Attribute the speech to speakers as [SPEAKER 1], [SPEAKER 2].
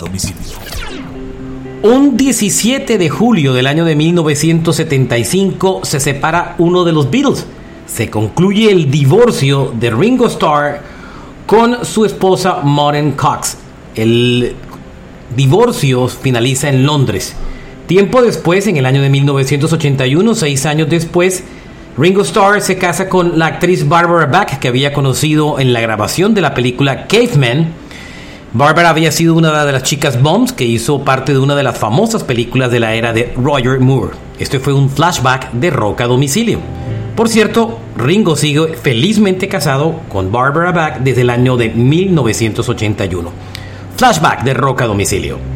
[SPEAKER 1] Domicilio.
[SPEAKER 2] Un 17 de julio del año de 1975 se separa uno de los Beatles. Se concluye el divorcio de Ringo Starr con su esposa Maureen Cox. El divorcio finaliza en Londres. Tiempo después, en el año de 1981, seis años después, Ringo Starr se casa con la actriz Barbara Bach, que había conocido en la grabación de la película Caveman. Barbara había sido una de las chicas Bombs que hizo parte de una de las famosas películas de la era de Roger Moore. Este fue un flashback de Roca a domicilio. Por cierto, Ringo sigue felizmente casado con Barbara Bach desde el año de 1981. Flashback de Roca a domicilio.